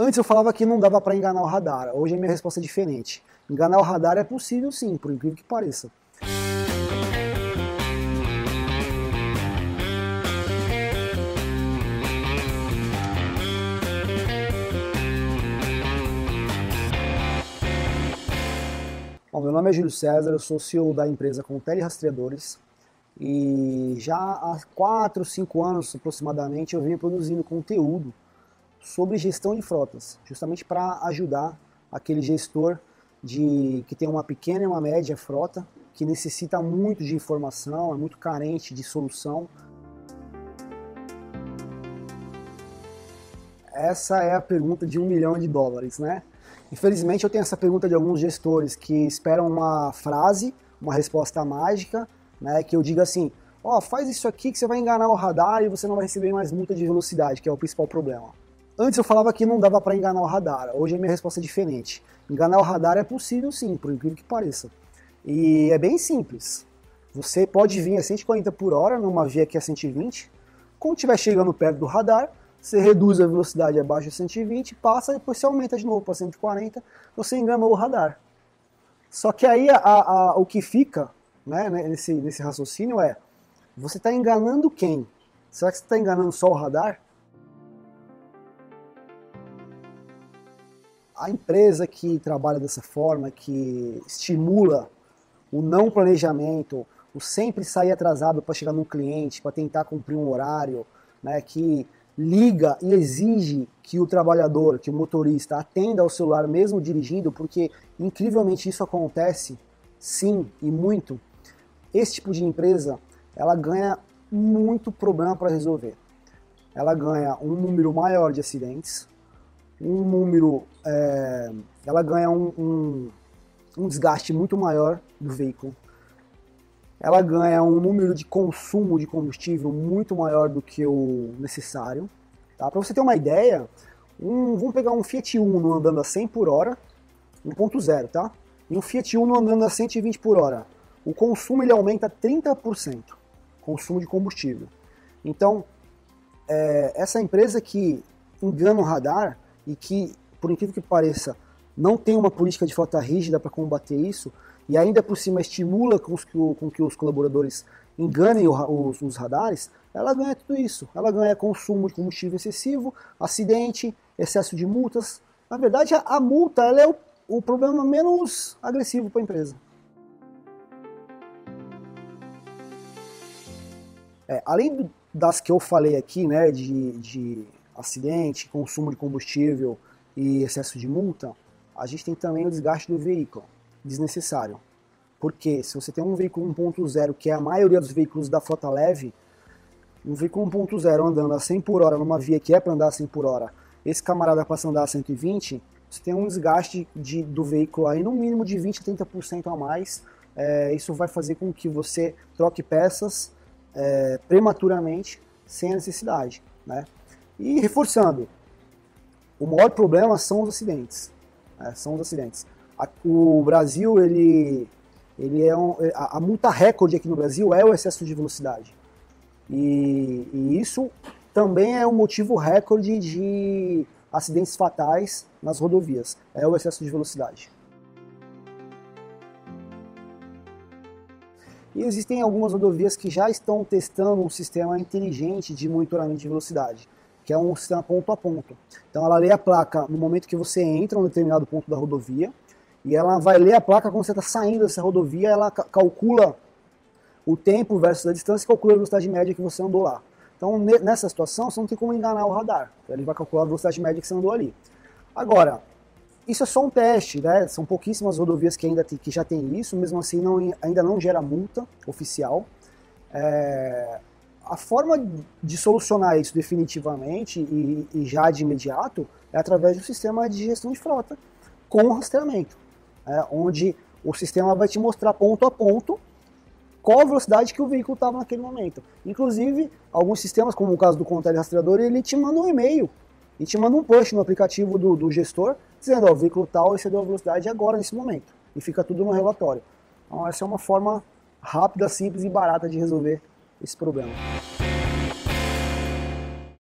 Antes eu falava que não dava para enganar o radar. Hoje a minha resposta é diferente. Enganar o radar é possível sim, por incrível que pareça. Bom, meu nome é Júlio César, eu sou CEO da empresa Contele Rastreadores e já há 4, 5 anos aproximadamente eu venho produzindo conteúdo sobre gestão de frotas, justamente para ajudar aquele gestor de que tem uma pequena e uma média frota, que necessita muito de informação, é muito carente de solução. Essa é a pergunta de um milhão de dólares, né? Infelizmente eu tenho essa pergunta de alguns gestores que esperam uma frase, uma resposta mágica, né? Que eu diga assim, ó, oh, faz isso aqui que você vai enganar o radar e você não vai receber mais multa de velocidade, que é o principal problema. Antes eu falava que não dava para enganar o radar, hoje a minha resposta é diferente. Enganar o radar é possível sim, por incrível que pareça. E é bem simples. Você pode vir a 140 por hora numa via que é 120. Quando estiver chegando perto do radar, você reduz a velocidade abaixo de 120, passa e depois você aumenta de novo para 140, você enganou o radar. Só que aí a, a, o que fica né, nesse, nesse raciocínio é: você está enganando quem? Será que você está enganando só o radar? A empresa que trabalha dessa forma, que estimula o não planejamento, o sempre sair atrasado para chegar num cliente, para tentar cumprir um horário, né, que liga e exige que o trabalhador, que o motorista atenda ao celular mesmo dirigindo, porque incrivelmente isso acontece, sim, e muito. Esse tipo de empresa, ela ganha muito problema para resolver. Ela ganha um número maior de acidentes, um número, é, ela ganha um, um, um desgaste muito maior do veículo. Ela ganha um número de consumo de combustível muito maior do que o necessário. Tá? Para você ter uma ideia, um, vamos pegar um Fiat Uno andando a 100 por hora, 1.0, tá? E um Fiat Uno andando a 120 por hora. O consumo ele aumenta 30%, consumo de combustível. Então, é, essa empresa que engana o radar, e que, por incrível que pareça, não tem uma política de frota rígida para combater isso, e ainda por cima estimula com, os, com que os colaboradores enganem os, os, radares, ela ganha tudo isso. Ela ganha consumo de combustível excessivo, acidente, excesso de multas. Na verdade, a, a multa é o, o problema menos agressivo para a empresa. É, além das que eu falei aqui, né, de, de acidente, consumo de combustível e excesso de multa, a gente tem também o desgaste do veículo, desnecessário. Porque se você tem um veículo 1.0, que é a maioria dos veículos da frota leve, um veículo 1.0 andando a 100 por hora numa via que é para andar a 100 por hora, esse camarada passa a andar a 120, você tem um desgaste de, do veículo aí no mínimo de 20 a 30% a mais. É, isso vai fazer com que você troque peças é, prematuramente sem necessidade. Né? E reforçando, o maior problema são os acidentes. Né? São os acidentes. A, o Brasil, ele, ele é um, a, a, multa recorde aqui no Brasil é o excesso de velocidade. E, e isso também é um motivo recorde de acidentes fatais nas rodovias. É o excesso de velocidade. E existem algumas rodovias que já estão testando um sistema inteligente de monitoramento de velocidade que é um sistema ponto a ponto. Então ela lê a placa no momento que você entra em um determinado ponto da rodovia, e ela vai ler a placa quando você está saindo dessa rodovia, ela calcula o tempo versus a distância e calcula a velocidade média que você andou lá. Então nessa situação você não tem como enganar o radar, ele vai calcular a velocidade média que você andou ali. Agora, isso é só um teste, né? São pouquíssimas rodovias que ainda tem, que já tem isso, mesmo assim não, ainda não gera multa oficial. É, a forma de solucionar isso definitivamente e, e, já de imediato é através do sistema de gestão de frota com rastreamento, é, onde o sistema vai te mostrar ponto a ponto qual a velocidade que o veículo estava naquele momento. Inclusive, alguns sistemas, como o caso do Contele Rastreador, ele te manda um e-mail e te manda um push no aplicativo do, do gestor dizendo, ó, o veículo tal excedeu a velocidade agora, nesse momento. E fica tudo no relatório. Então, essa é uma forma rápida, simples e barata de resolver esse problema.